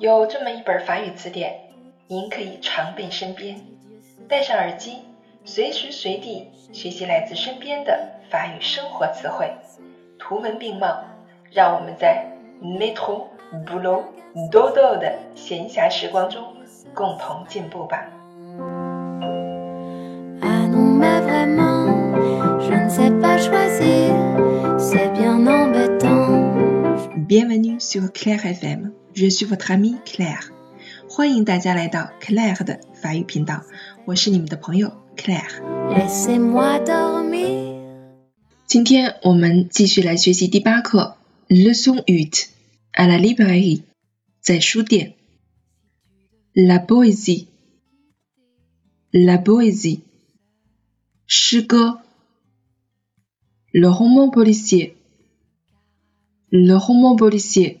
有这么一本法语词典，您可以常备身边，戴上耳机，随时随地学习来自身边的法语生活词汇，图文并茂，让我们在每通不喽哆哆的闲暇时光中共同进步吧。Bienvenue sur Claire FM。Reçu v o t r t a m e Claire。欢迎大家来到 Claire 的法语频道，我是你们的朋友 Claire。今天我们继续来学习第八课：Le centre à la librairie，在书店。La poésie，la poésie，诗歌。Le roman policier，le roman policier。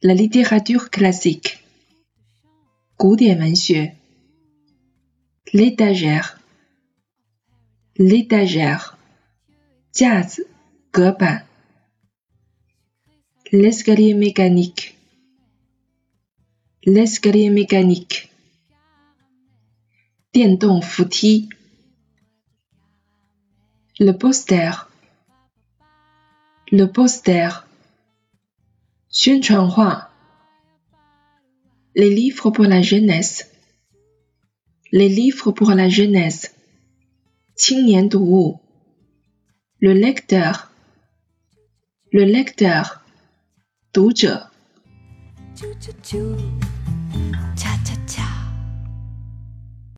la littérature classique, monsieur. l'étagère, L'étagère. L'escalier mécanique, l'escalier mécanique, Le poster, le poster les livres pour la jeunesse, les livres pour la jeunesse, le lecteur, le lecteur,